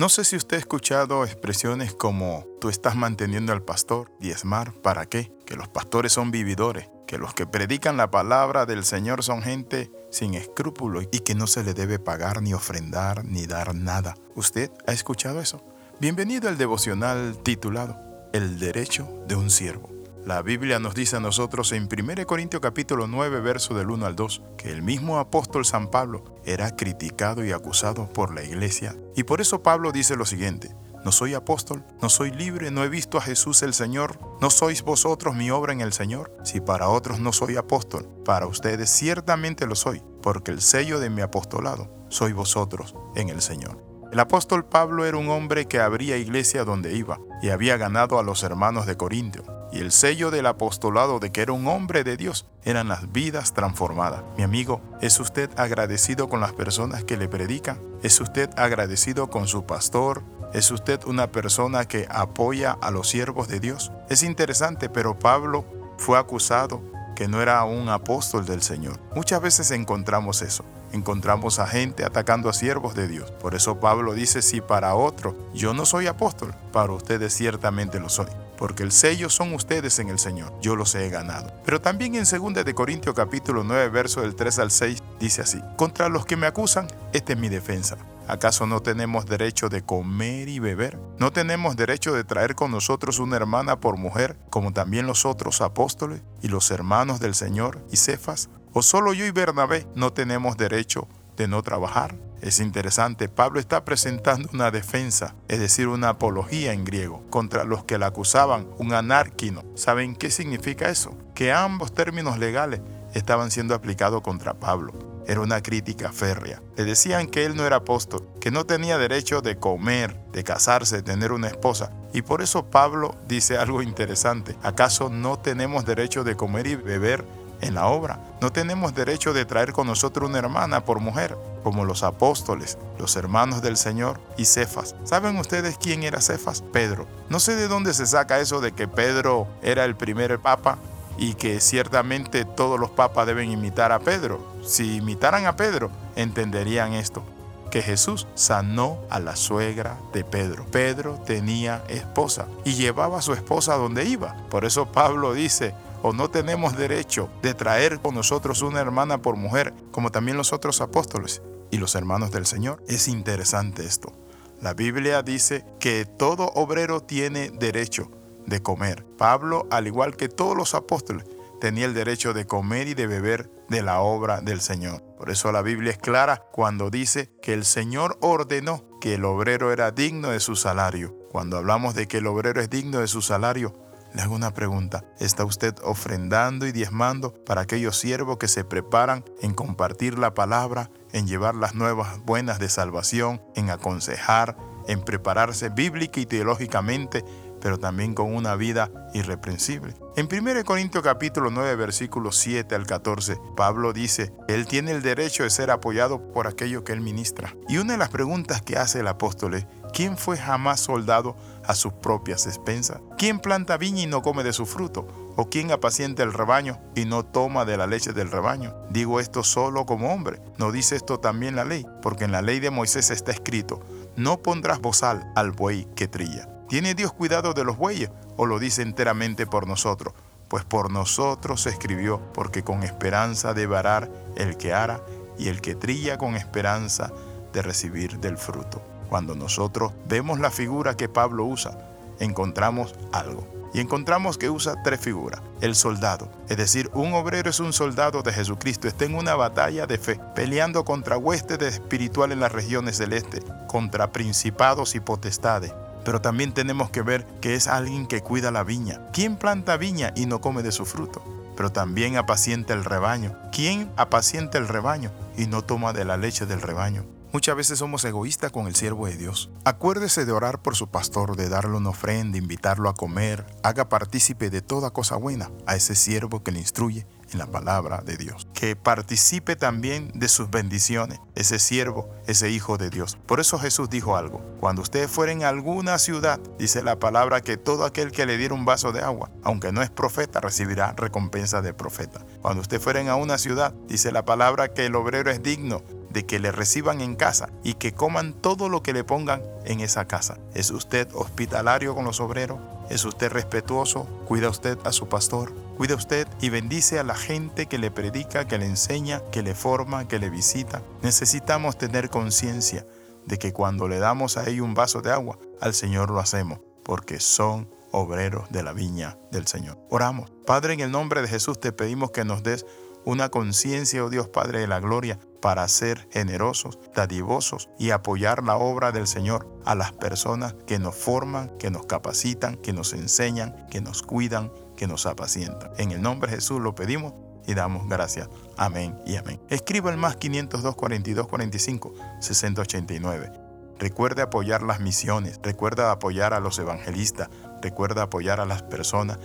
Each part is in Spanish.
No sé si usted ha escuchado expresiones como tú estás manteniendo al pastor, diezmar, ¿para qué? Que los pastores son vividores, que los que predican la palabra del Señor son gente sin escrúpulos y que no se le debe pagar ni ofrendar ni dar nada. ¿Usted ha escuchado eso? Bienvenido al devocional titulado El derecho de un siervo. La Biblia nos dice a nosotros en 1 Corintios capítulo 9, verso del 1 al 2, que el mismo apóstol San Pablo era criticado y acusado por la iglesia. Y por eso Pablo dice lo siguiente, no soy apóstol, no soy libre, no he visto a Jesús el Señor, no sois vosotros mi obra en el Señor. Si para otros no soy apóstol, para ustedes ciertamente lo soy, porque el sello de mi apostolado soy vosotros en el Señor. El apóstol Pablo era un hombre que abría iglesia donde iba y había ganado a los hermanos de Corintio y el sello del apostolado de que era un hombre de Dios eran las vidas transformadas. Mi amigo, ¿es usted agradecido con las personas que le predican? ¿Es usted agradecido con su pastor? ¿Es usted una persona que apoya a los siervos de Dios? Es interesante, pero Pablo fue acusado que no era un apóstol del Señor. Muchas veces encontramos eso. Encontramos a gente atacando a siervos de Dios. Por eso Pablo dice, si para otro yo no soy apóstol, para ustedes ciertamente lo soy porque el sello son ustedes en el Señor, yo los he ganado. Pero también en 2 de Corintios capítulo 9, verso del 3 al 6, dice así, contra los que me acusan, esta es mi defensa. ¿Acaso no tenemos derecho de comer y beber? ¿No tenemos derecho de traer con nosotros una hermana por mujer, como también los otros apóstoles y los hermanos del Señor y Cefas? ¿O solo yo y Bernabé no tenemos derecho de no trabajar? Es interesante, Pablo está presentando una defensa, es decir, una apología en griego, contra los que le acusaban, un anárquino. ¿Saben qué significa eso? Que ambos términos legales estaban siendo aplicados contra Pablo. Era una crítica férrea. Le decían que él no era apóstol, que no tenía derecho de comer, de casarse, de tener una esposa. Y por eso Pablo dice algo interesante. ¿Acaso no tenemos derecho de comer y beber en la obra. No tenemos derecho de traer con nosotros una hermana por mujer, como los apóstoles, los hermanos del Señor y Cefas. ¿Saben ustedes quién era Cefas? Pedro. No sé de dónde se saca eso de que Pedro era el primer papa y que ciertamente todos los papas deben imitar a Pedro. Si imitaran a Pedro, entenderían esto que Jesús sanó a la suegra de Pedro. Pedro tenía esposa y llevaba a su esposa donde iba. Por eso Pablo dice, o no tenemos derecho de traer con nosotros una hermana por mujer, como también los otros apóstoles y los hermanos del Señor. Es interesante esto. La Biblia dice que todo obrero tiene derecho de comer. Pablo, al igual que todos los apóstoles, tenía el derecho de comer y de beber de la obra del Señor. Por eso la Biblia es clara cuando dice que el Señor ordenó que el obrero era digno de su salario. Cuando hablamos de que el obrero es digno de su salario, le hago una pregunta. ¿Está usted ofrendando y diezmando para aquellos siervos que se preparan en compartir la palabra, en llevar las nuevas buenas de salvación, en aconsejar, en prepararse bíblica y teológicamente, pero también con una vida irreprensible? En 1 Corintios capítulo 9 versículos 7 al 14, Pablo dice él tiene el derecho de ser apoyado por aquello que él ministra. Y una de las preguntas que hace el apóstol es, ¿quién fue jamás soldado a sus propias expensas? ¿Quién planta viña y no come de su fruto? ¿O quién apacienta el rebaño y no toma de la leche del rebaño? Digo esto solo como hombre. ¿No dice esto también la ley? Porque en la ley de Moisés está escrito, no pondrás bozal al buey que trilla. ¿Tiene Dios cuidado de los bueyes o lo dice enteramente por nosotros? Pues por nosotros se escribió, porque con esperanza de varar el que ara y el que trilla con esperanza de recibir del fruto. Cuando nosotros vemos la figura que Pablo usa, encontramos algo. Y encontramos que usa tres figuras. El soldado, es decir, un obrero es un soldado de Jesucristo, está en una batalla de fe, peleando contra huestes espirituales en las regiones celestes, contra principados y potestades. Pero también tenemos que ver que es alguien que cuida la viña. ¿Quién planta viña y no come de su fruto? Pero también apacienta el rebaño. ¿Quién apacienta el rebaño y no toma de la leche del rebaño? Muchas veces somos egoístas con el siervo de Dios. Acuérdese de orar por su pastor, de darle una ofrenda, invitarlo a comer. Haga partícipe de toda cosa buena a ese siervo que le instruye en la palabra de Dios. Que participe también de sus bendiciones, ese siervo, ese hijo de Dios. Por eso Jesús dijo algo. Cuando ustedes fueren a alguna ciudad, dice la palabra que todo aquel que le diera un vaso de agua, aunque no es profeta, recibirá recompensa de profeta. Cuando ustedes fueren a una ciudad, dice la palabra que el obrero es digno de que le reciban en casa y que coman todo lo que le pongan en esa casa. ¿Es usted hospitalario con los obreros? ¿Es usted respetuoso? ¿Cuida usted a su pastor? ¿Cuida usted y bendice a la gente que le predica, que le enseña, que le forma, que le visita? Necesitamos tener conciencia de que cuando le damos a ellos un vaso de agua, al Señor lo hacemos, porque son obreros de la viña del Señor. Oramos. Padre, en el nombre de Jesús te pedimos que nos des una conciencia, oh Dios Padre de la Gloria, para ser generosos, dadivosos y apoyar la obra del Señor a las personas que nos forman, que nos capacitan, que nos enseñan, que nos cuidan, que nos apacientan. En el nombre de Jesús lo pedimos y damos gracias. Amén y amén. Escriba el más 502 42 45 689. Recuerde apoyar las misiones, recuerda apoyar a los evangelistas, recuerda apoyar a las personas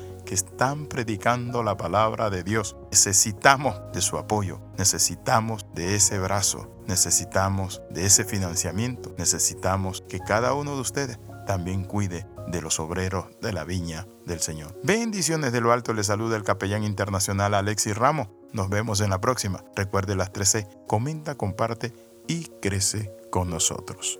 están predicando la palabra de Dios. Necesitamos de su apoyo, necesitamos de ese brazo, necesitamos de ese financiamiento, necesitamos que cada uno de ustedes también cuide de los obreros de la viña del Señor. Bendiciones de lo alto, le saluda el capellán internacional Alexis Ramos. Nos vemos en la próxima. Recuerde las 13. Comenta, comparte y crece con nosotros.